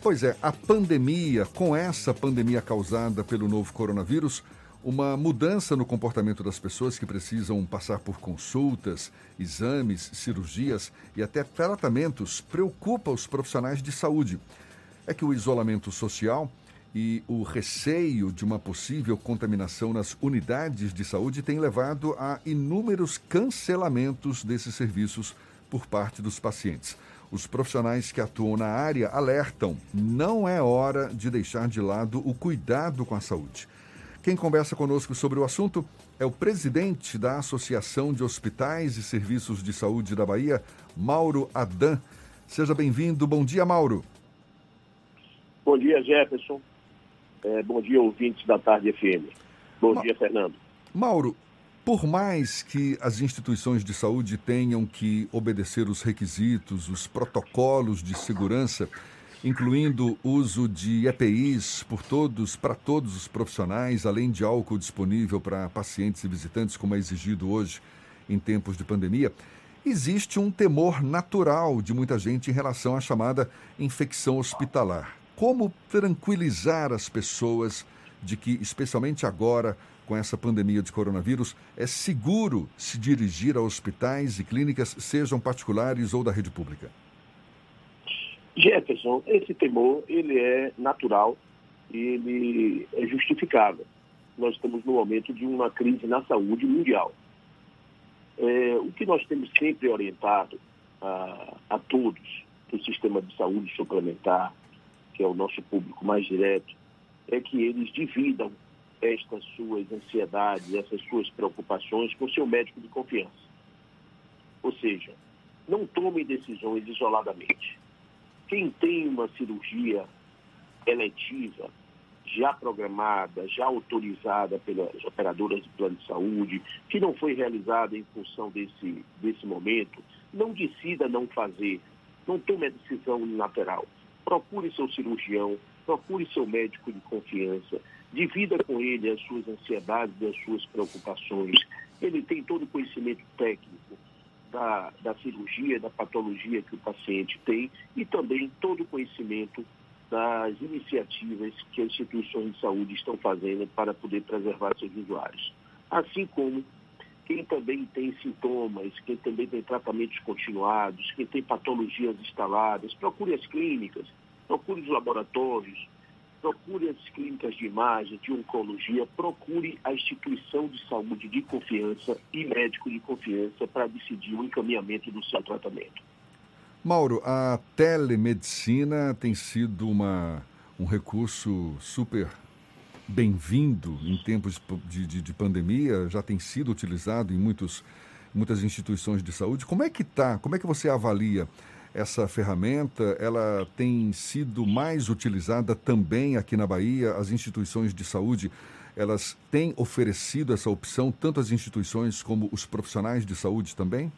Pois é, a pandemia, com essa pandemia causada pelo novo coronavírus, uma mudança no comportamento das pessoas que precisam passar por consultas, exames, cirurgias e até tratamentos preocupa os profissionais de saúde. É que o isolamento social e o receio de uma possível contaminação nas unidades de saúde tem levado a inúmeros cancelamentos desses serviços por parte dos pacientes. Os profissionais que atuam na área alertam: não é hora de deixar de lado o cuidado com a saúde. Quem conversa conosco sobre o assunto é o presidente da Associação de Hospitais e Serviços de Saúde da Bahia, Mauro Adan. Seja bem-vindo. Bom dia, Mauro. Bom dia, Jefferson. É, bom dia, ouvintes da Tarde FM. Bom Ma dia, Fernando. Mauro, por mais que as instituições de saúde tenham que obedecer os requisitos, os protocolos de segurança, incluindo uso de EPIs por todos, para todos os profissionais, além de álcool disponível para pacientes e visitantes, como é exigido hoje em tempos de pandemia, existe um temor natural de muita gente em relação à chamada infecção hospitalar. Como tranquilizar as pessoas de que, especialmente agora, com essa pandemia de coronavírus, é seguro se dirigir a hospitais e clínicas, sejam particulares ou da rede pública? Jefferson, esse temor ele é natural e ele é justificável. Nós estamos no momento de uma crise na saúde mundial. É, o que nós temos sempre orientado a, a todos do sistema de saúde suplementar, que é o nosso público mais direto, é que eles dividam estas suas ansiedades, essas suas preocupações com seu médico de confiança. Ou seja, não tomem decisões isoladamente. Quem tem uma cirurgia eletiva, já programada, já autorizada pelas operadoras de plano de saúde, que não foi realizada em função desse, desse momento, não decida não fazer, não tome a decisão unilateral procure seu cirurgião, procure seu médico de confiança, divida com ele as suas ansiedades as suas preocupações. Ele tem todo o conhecimento técnico da, da cirurgia, da patologia que o paciente tem e também todo o conhecimento das iniciativas que as instituições de saúde estão fazendo para poder preservar seus usuários. Assim como quem também tem sintomas, quem também tem tratamentos continuados, quem tem patologias instaladas, procure as clínicas, procure os laboratórios, procure as clínicas de imagem, de oncologia, procure a instituição de saúde de confiança e médico de confiança para decidir o encaminhamento do seu tratamento. Mauro, a telemedicina tem sido uma, um recurso super bem-vindo em tempos de, de, de, pandemia, já tem sido utilizado em muitos, muitas instituições de saúde. Como é que está? Como é que você avalia essa ferramenta? Ela tem sido mais utilizada também aqui na Bahia? As instituições de saúde elas têm oferecido essa opção, tanto as instituições como os profissionais de saúde também?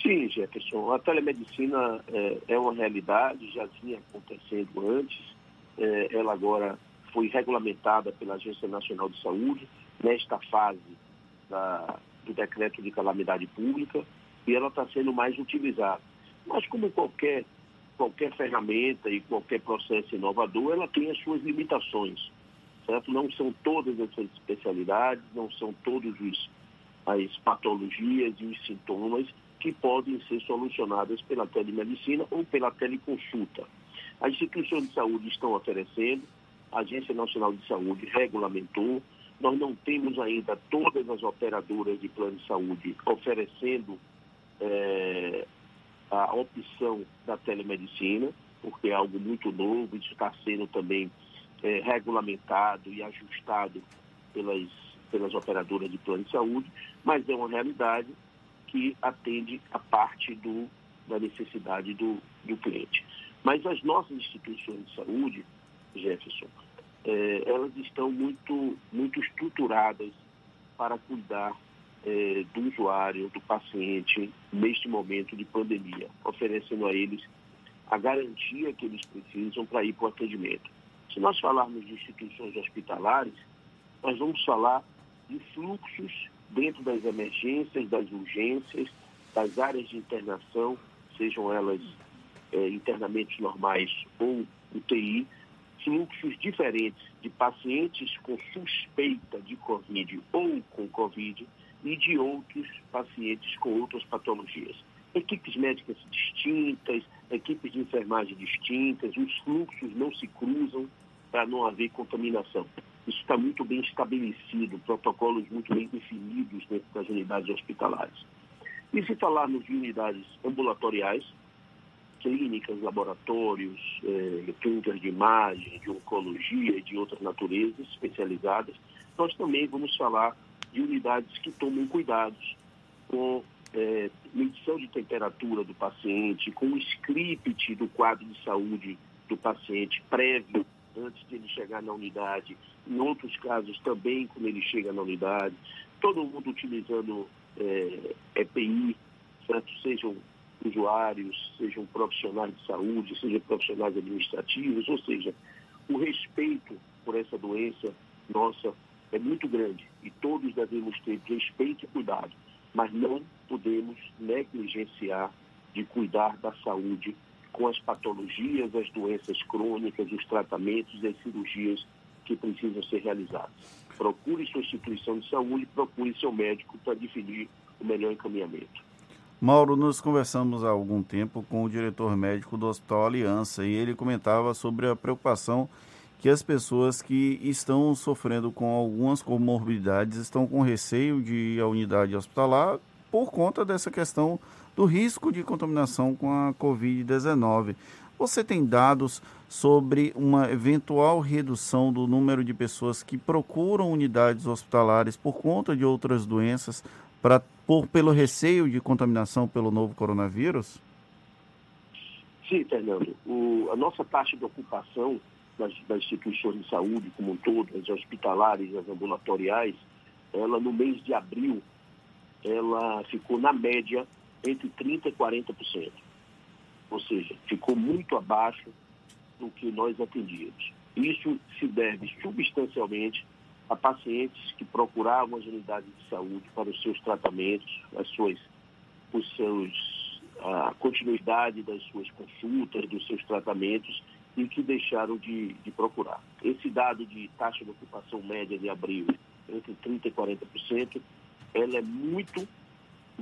Sim, Jefferson. A telemedicina é, é uma realidade, já vinha acontecendo antes. É, ela agora foi regulamentada pela Agência Nacional de Saúde nesta fase da, do decreto de calamidade pública e ela está sendo mais utilizada. Mas como qualquer, qualquer ferramenta e qualquer processo inovador, ela tem as suas limitações, certo? Não são todas as especialidades, não são todas as patologias e os sintomas que podem ser solucionadas pela telemedicina ou pela teleconsulta. As instituições de saúde estão oferecendo, a Agência Nacional de Saúde regulamentou. Nós não temos ainda todas as operadoras de plano de saúde oferecendo é, a opção da telemedicina, porque é algo muito novo, isso está sendo também é, regulamentado e ajustado pelas, pelas operadoras de plano de saúde, mas é uma realidade que atende a parte do, da necessidade do, do cliente. Mas as nossas instituições de saúde, Jefferson, é, elas estão muito, muito estruturadas para cuidar é, do usuário, do paciente, neste momento de pandemia, oferecendo a eles a garantia que eles precisam para ir para o atendimento. Se nós falarmos de instituições hospitalares, nós vamos falar de fluxos dentro das emergências, das urgências, das áreas de internação, sejam elas é, internamentos normais ou UTI, fluxos diferentes de pacientes com suspeita de Covid ou com Covid e de outros pacientes com outras patologias. Equipes médicas distintas, equipes de enfermagem distintas, os fluxos não se cruzam para não haver contaminação. Isso está muito bem estabelecido, protocolos muito bem definidos dentro das unidades hospitalares. E se falarmos de unidades ambulatoriais, clínicas, laboratórios, eh, clínicas de imagem, de oncologia e de outras naturezas especializadas, nós também vamos falar de unidades que tomam cuidados com eh, medição de temperatura do paciente, com o script do quadro de saúde do paciente prévio antes de ele chegar na unidade, em outros casos também quando ele chega na unidade, todo mundo utilizando é, EPI, certo? sejam usuários, sejam profissionais de saúde, sejam profissionais administrativos, ou seja, o respeito por essa doença nossa é muito grande e todos devemos ter respeito e cuidado, mas não podemos negligenciar de cuidar da saúde com as patologias, as doenças crônicas, os tratamentos e as cirurgias que precisam ser realizadas. Procure sua instituição de saúde, procure seu médico para definir o melhor encaminhamento. Mauro, nós conversamos há algum tempo com o diretor médico do Hospital Aliança e ele comentava sobre a preocupação que as pessoas que estão sofrendo com algumas comorbidades estão com receio de ir à unidade hospitalar por conta dessa questão do risco de contaminação com a Covid-19. Você tem dados sobre uma eventual redução do número de pessoas que procuram unidades hospitalares por conta de outras doenças, pra, por, pelo receio de contaminação pelo novo coronavírus? Sim, Fernando. O, a nossa taxa de ocupação das, das, instituições de saúde como um todo, as hospitalares, as ambulatoriais, ela no mês de abril, ela ficou na média entre 30% e 40%. Ou seja, ficou muito abaixo do que nós atendíamos. Isso se deve substancialmente a pacientes que procuravam as unidades de saúde para os seus tratamentos, as suas, os seus, a continuidade das suas consultas, dos seus tratamentos e que deixaram de, de procurar. Esse dado de taxa de ocupação média de abril, entre 30% e 40%, ela é muito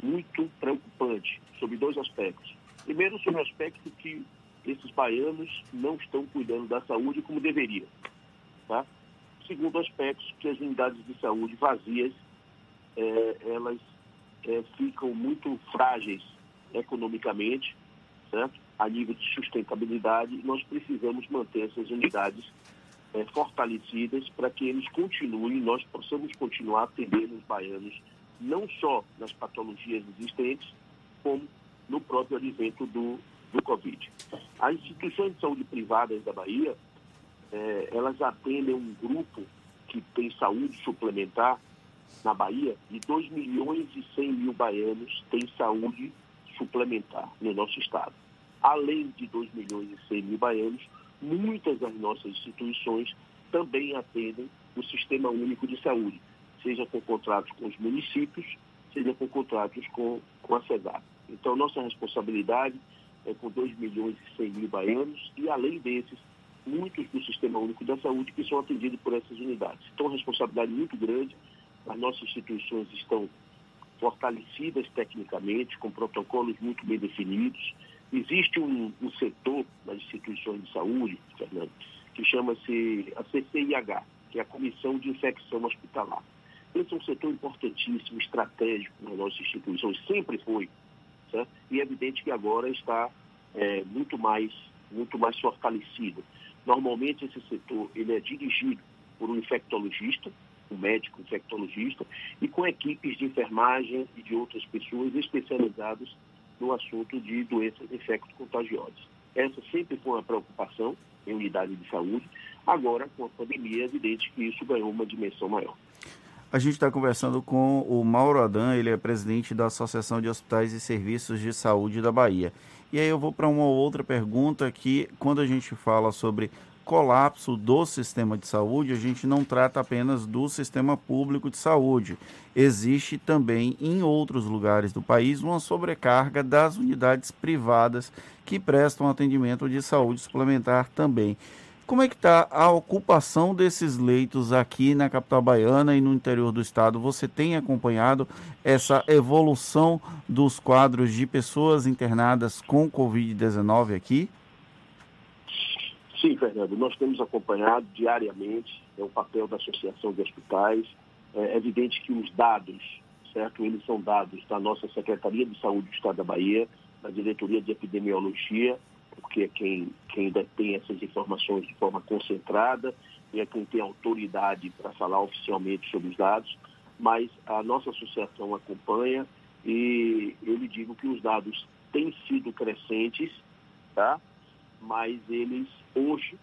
muito preocupante sobre dois aspectos. Primeiro, sobre o aspecto que esses baianos não estão cuidando da saúde como deveriam. Tá? Segundo aspecto, que as unidades de saúde vazias, é, elas é, ficam muito frágeis economicamente, certo? a nível de sustentabilidade, nós precisamos manter essas unidades é, fortalecidas para que eles continuem, nós possamos continuar atendendo os baianos não só nas patologias existentes, como no próprio advento do, do Covid. As instituições de saúde privadas da Bahia, eh, elas atendem um grupo que tem saúde suplementar na Bahia de 2 milhões e 100 mil baianos têm saúde suplementar no nosso estado. Além de 2 milhões e 100 mil baianos, muitas das nossas instituições também atendem o Sistema Único de Saúde, seja com contratos com os municípios, seja com contratos com, com a CESAP. Então, nossa responsabilidade é com 2 milhões e 100 mil baianos e, além desses, muitos do Sistema Único da Saúde que são atendidos por essas unidades. Então, uma responsabilidade muito grande. As nossas instituições estão fortalecidas tecnicamente, com protocolos muito bem definidos. Existe um, um setor nas instituições de saúde, Fernando, que chama-se a CCIH, que é a Comissão de Infecção Hospitalar. Esse é um setor importantíssimo, estratégico nas nossas instituições, sempre foi. Certo? E é evidente que agora está é, muito, mais, muito mais fortalecido. Normalmente esse setor ele é dirigido por um infectologista, um médico infectologista, e com equipes de enfermagem e de outras pessoas especializadas no assunto de doenças infecto-contagiosas. Essa sempre foi uma preocupação em unidade de saúde. Agora, com a pandemia, é evidente que isso ganhou uma dimensão maior. A gente está conversando com o Mauro Adan, ele é presidente da Associação de Hospitais e Serviços de Saúde da Bahia. E aí eu vou para uma outra pergunta que, quando a gente fala sobre colapso do sistema de saúde, a gente não trata apenas do sistema público de saúde. Existe também em outros lugares do país uma sobrecarga das unidades privadas que prestam atendimento de saúde suplementar também. Como é que está a ocupação desses leitos aqui na capital baiana e no interior do estado? Você tem acompanhado essa evolução dos quadros de pessoas internadas com Covid-19 aqui? Sim, Fernando, nós temos acompanhado diariamente é o papel da Associação de Hospitais. É evidente que os dados, certo? Eles são dados da nossa Secretaria de Saúde do Estado da Bahia, da Diretoria de Epidemiologia, porque é quem, quem detém essas informações de forma concentrada e é quem tem autoridade para falar oficialmente sobre os dados, mas a nossa associação acompanha e eu lhe digo que os dados têm sido crescentes, tá? Mas eles hoje,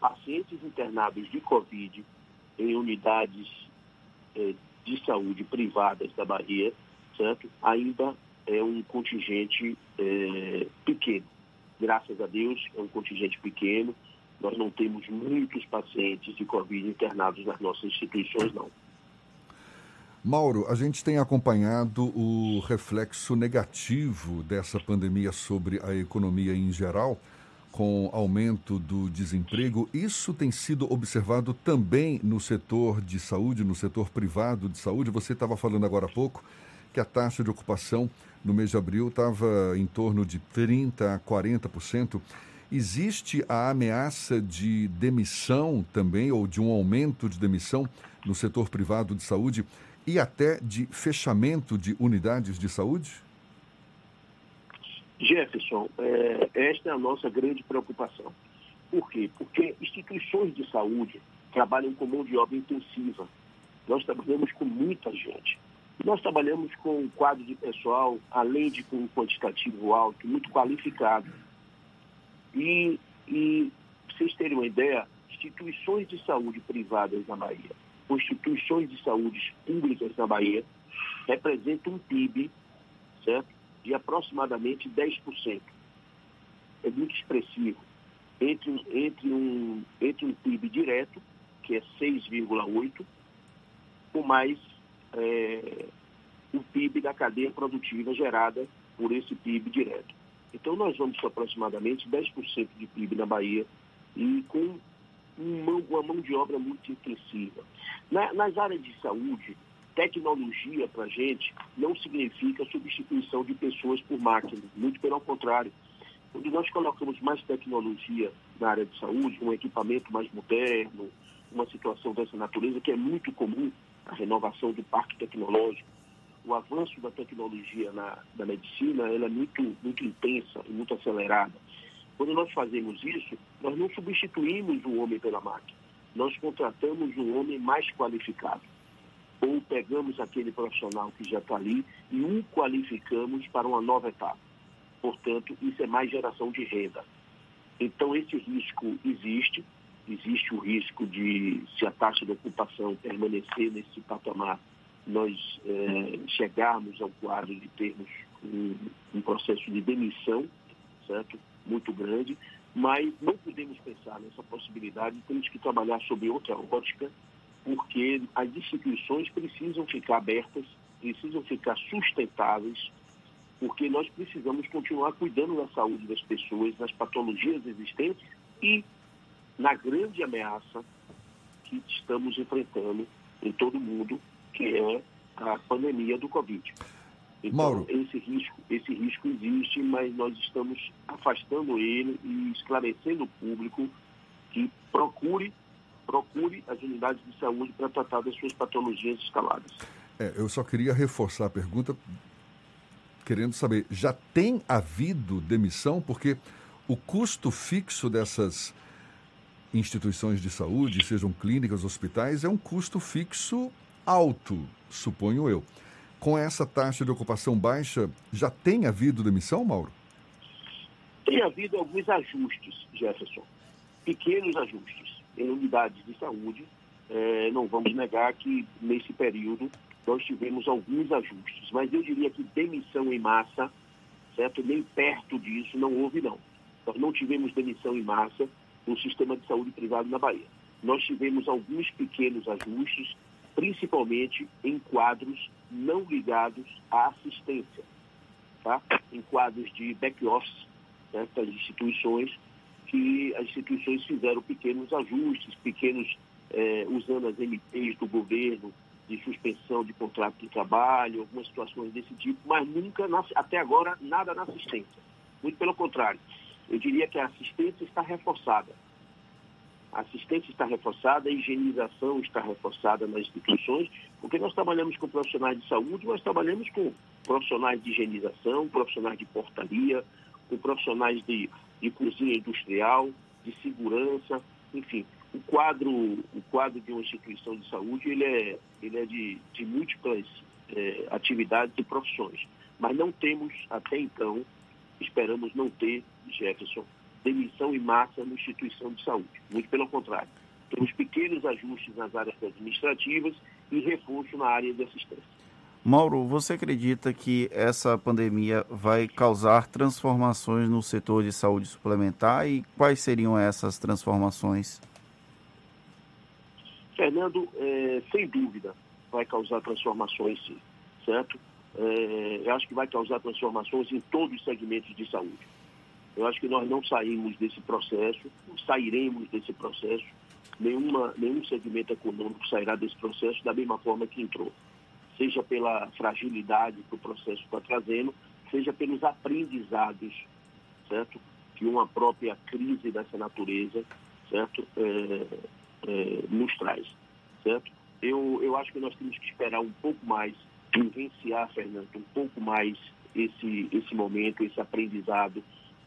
pacientes internados de Covid em unidades eh, de saúde privadas da Bahia, certo? ainda é um contingente eh, pequeno graças a Deus, é um contingente pequeno. Nós não temos muitos pacientes de Covid internados nas nossas instituições, não. Mauro, a gente tem acompanhado o reflexo negativo dessa pandemia sobre a economia em geral, com aumento do desemprego. Isso tem sido observado também no setor de saúde, no setor privado de saúde. Você estava falando agora há pouco que a taxa de ocupação no mês de abril estava em torno de 30% a 40%. Existe a ameaça de demissão também, ou de um aumento de demissão no setor privado de saúde e até de fechamento de unidades de saúde? Jefferson, é, esta é a nossa grande preocupação. Por quê? Porque instituições de saúde trabalham com mão de obra intensiva. Nós trabalhamos com muita gente. Nós trabalhamos com um quadro de pessoal, além de com um quantitativo alto, muito qualificado. E, e para vocês terem uma ideia, instituições de saúde privadas na Bahia, instituições de saúde públicas na Bahia, representam um PIB, certo? De aproximadamente 10%. É muito expressivo. Entre, entre, um, entre um PIB direto, que é 6,8%, com mais é, o PIB da cadeia produtiva gerada por esse PIB direto. Então, nós vamos ter aproximadamente 10% de PIB na Bahia e com uma mão de obra muito intensiva. Na, nas áreas de saúde, tecnologia para a gente não significa substituição de pessoas por máquinas, muito pelo contrário. Quando nós colocamos mais tecnologia na área de saúde, um equipamento mais moderno, uma situação dessa natureza, que é muito comum, a renovação do parque tecnológico, o avanço da tecnologia na, na medicina ela é muito, muito intensa e muito acelerada. Quando nós fazemos isso, nós não substituímos o homem pela máquina. Nós contratamos um homem mais qualificado. Ou pegamos aquele profissional que já está ali e o qualificamos para uma nova etapa. Portanto, isso é mais geração de renda. Então, esse risco existe. Existe o risco de, se a taxa de ocupação permanecer nesse patamar, nós é, chegarmos ao quadro de termos um, um, processo de demissão, certo? Muito grande, mas não podemos pensar nessa possibilidade, temos que trabalhar sobre outra ótica, porque as instituições precisam ficar abertas, precisam ficar sustentáveis, porque nós precisamos continuar cuidando da saúde das pessoas, das patologias existentes e na grande ameaça que estamos enfrentando em todo o mundo, que é a pandemia do Covid. Então, Mauro. esse risco, esse risco existe, mas nós estamos afastando ele e esclarecendo o público que procure, procure as unidades de saúde para tratar das suas patologias escaladas. É, eu só queria reforçar a pergunta, querendo saber, já tem havido demissão? Porque o custo fixo dessas instituições de saúde, sejam clínicas, hospitais, é um custo fixo alto, suponho eu. Com essa taxa de ocupação baixa, já tem havido demissão, Mauro? Tem havido alguns ajustes, Jefferson. Pequenos ajustes em unidades de saúde. É, não vamos negar que nesse período nós tivemos alguns ajustes, mas eu diria que demissão em massa, certo? Nem perto disso não houve, não. Nós não tivemos demissão em massa, no sistema de saúde privado na Bahia. Nós tivemos alguns pequenos ajustes, principalmente em quadros não ligados à assistência, tá? em quadros de back-office né, das instituições, que as instituições fizeram pequenos ajustes, pequenos, eh, usando as MPs do governo, de suspensão de contrato de trabalho, algumas situações desse tipo, mas nunca, até agora, nada na assistência. Muito pelo contrário. Eu diria que a assistência está reforçada. A assistência está reforçada, a higienização está reforçada nas instituições, porque nós trabalhamos com profissionais de saúde, nós trabalhamos com profissionais de higienização, profissionais de portaria, com profissionais de, de cozinha industrial, de segurança, enfim. O quadro, o quadro de uma instituição de saúde ele é, ele é de, de múltiplas é, atividades e profissões. Mas não temos, até então, esperamos não ter, Jefferson, demissão em massa na instituição de saúde. Muito pelo contrário. Temos pequenos ajustes nas áreas administrativas e reforço na área de assistência. Mauro, você acredita que essa pandemia vai causar transformações no setor de saúde suplementar e quais seriam essas transformações? Fernando, é, sem dúvida, vai causar transformações sim, certo? É, eu acho que vai causar transformações em todos os segmentos de saúde. Eu acho que nós não saímos desse processo, sairemos desse processo. Nenhuma, nenhum segmento econômico sairá desse processo da mesma forma que entrou. Seja pela fragilidade que o processo está trazendo, seja pelos aprendizados, certo? Que uma própria crise dessa natureza, certo? É, é, nos traz, certo? Eu, eu acho que nós temos que esperar um pouco mais, vivenciar, Fernando, um pouco mais esse, esse momento, esse aprendizado,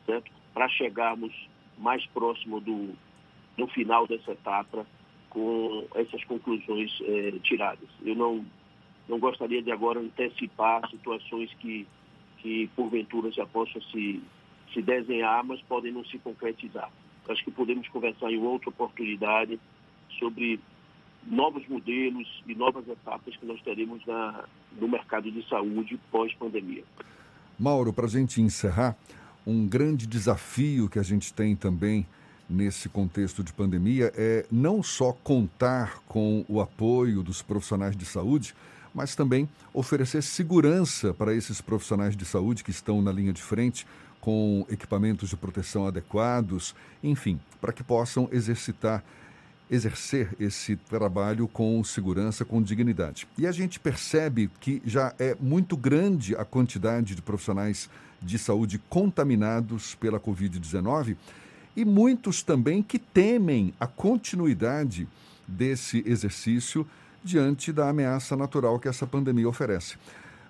certo? Para chegarmos mais próximo do, do final dessa etapa com essas conclusões é, tiradas. Eu não, não gostaria de agora antecipar situações que, que porventura já possam se, se desenhar, mas podem não se concretizar. Acho que podemos conversar em outra oportunidade sobre novos modelos e novas etapas que nós teremos na, no mercado de saúde pós-pandemia. Mauro, para a gente encerrar, um grande desafio que a gente tem também nesse contexto de pandemia é não só contar com o apoio dos profissionais de saúde, mas também oferecer segurança para esses profissionais de saúde que estão na linha de frente, com equipamentos de proteção adequados, enfim, para que possam exercitar exercer esse trabalho com segurança, com dignidade. E a gente percebe que já é muito grande a quantidade de profissionais de saúde contaminados pela Covid-19 e muitos também que temem a continuidade desse exercício diante da ameaça natural que essa pandemia oferece.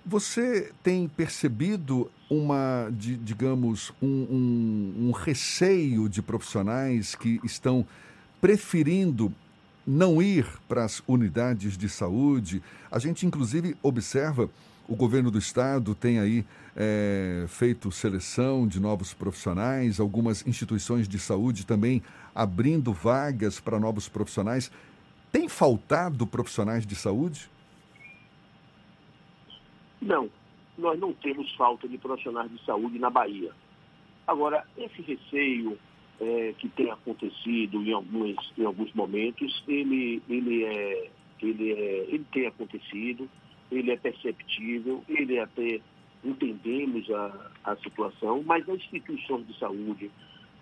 Você tem percebido uma, de, digamos, um, um, um receio de profissionais que estão preferindo não ir para as unidades de saúde. A gente, inclusive, observa o governo do estado tem aí é, feito seleção de novos profissionais, algumas instituições de saúde também abrindo vagas para novos profissionais. Tem faltado profissionais de saúde? Não, nós não temos falta de profissionais de saúde na Bahia. Agora, esse receio é, que tem acontecido em alguns, em alguns momentos, ele, ele, é, ele, é, ele tem acontecido, ele é perceptível, ele até entendemos a, a situação, mas as instituições de saúde,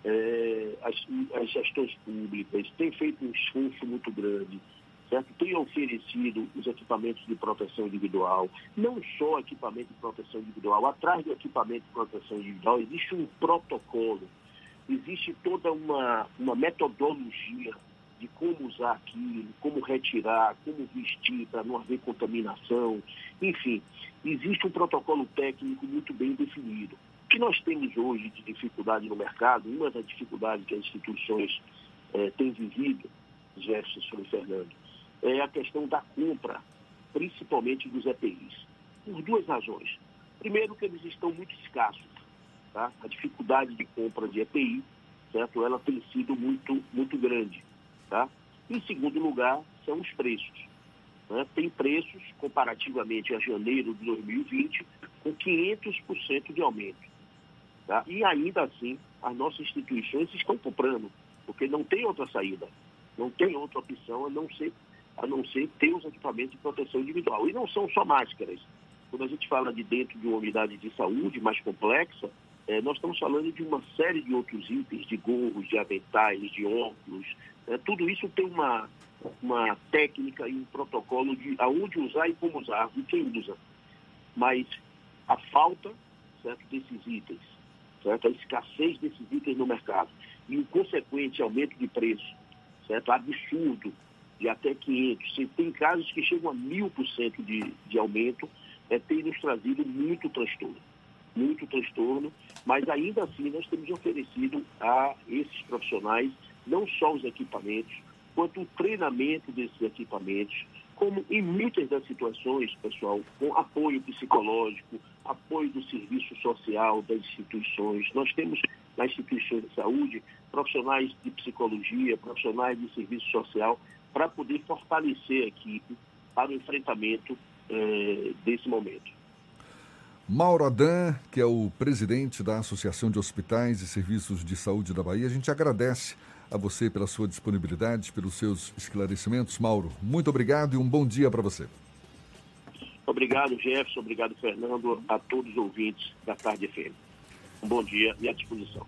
é, as, as gestões públicas têm feito um esforço muito grande, certo? Têm oferecido os equipamentos de proteção individual, não só equipamento de proteção individual, atrás do equipamento de proteção individual existe um protocolo existe toda uma, uma metodologia de como usar aquilo, como retirar, como vestir para não haver contaminação. Enfim, existe um protocolo técnico muito bem definido. O que nós temos hoje de dificuldade no mercado, uma das dificuldades que as instituições eh, têm vivido, Jefferson e Fernando, é a questão da compra, principalmente dos EPIs. Por duas razões. Primeiro, que eles estão muito escassos tá? A dificuldade de compra de EPI, certo? Ela tem sido muito, muito grande, tá? Em segundo lugar, são os preços. Né? Tem preços, comparativamente a janeiro de 2020, com 500% de aumento. Tá? E ainda assim, as nossas instituições estão comprando, porque não tem outra saída, não tem outra opção a não ser, a não ser ter os equipamentos de proteção individual. E não são só máscaras. Quando a gente fala de dentro de uma unidade de saúde mais complexa, é, nós estamos falando de uma série de outros itens, de gorros, de aventais, de óculos. É, tudo isso tem uma, uma técnica e um protocolo de aonde usar e como usar, e quem usa. Mas a falta certo, desses itens, certo, a escassez desses itens no mercado e o consequente aumento de preço, certo, absurdo, de até 500, tem casos que chegam a mil por cento de, de aumento, é, tem nos trazido muito transtorno muito transtorno, mas ainda assim nós temos oferecido a esses profissionais não só os equipamentos, quanto o treinamento desses equipamentos, como em muitas das situações, pessoal, com apoio psicológico, apoio do serviço social das instituições. Nós temos nas instituições de saúde profissionais de psicologia, profissionais de serviço social, para poder fortalecer a equipe para o enfrentamento eh, desse momento. Mauro Adan, que é o presidente da Associação de Hospitais e Serviços de Saúde da Bahia, a gente agradece a você pela sua disponibilidade, pelos seus esclarecimentos. Mauro, muito obrigado e um bom dia para você. Obrigado, Jefferson. Obrigado, Fernando. A todos os ouvintes da Tarde FM. Um bom dia e à disposição.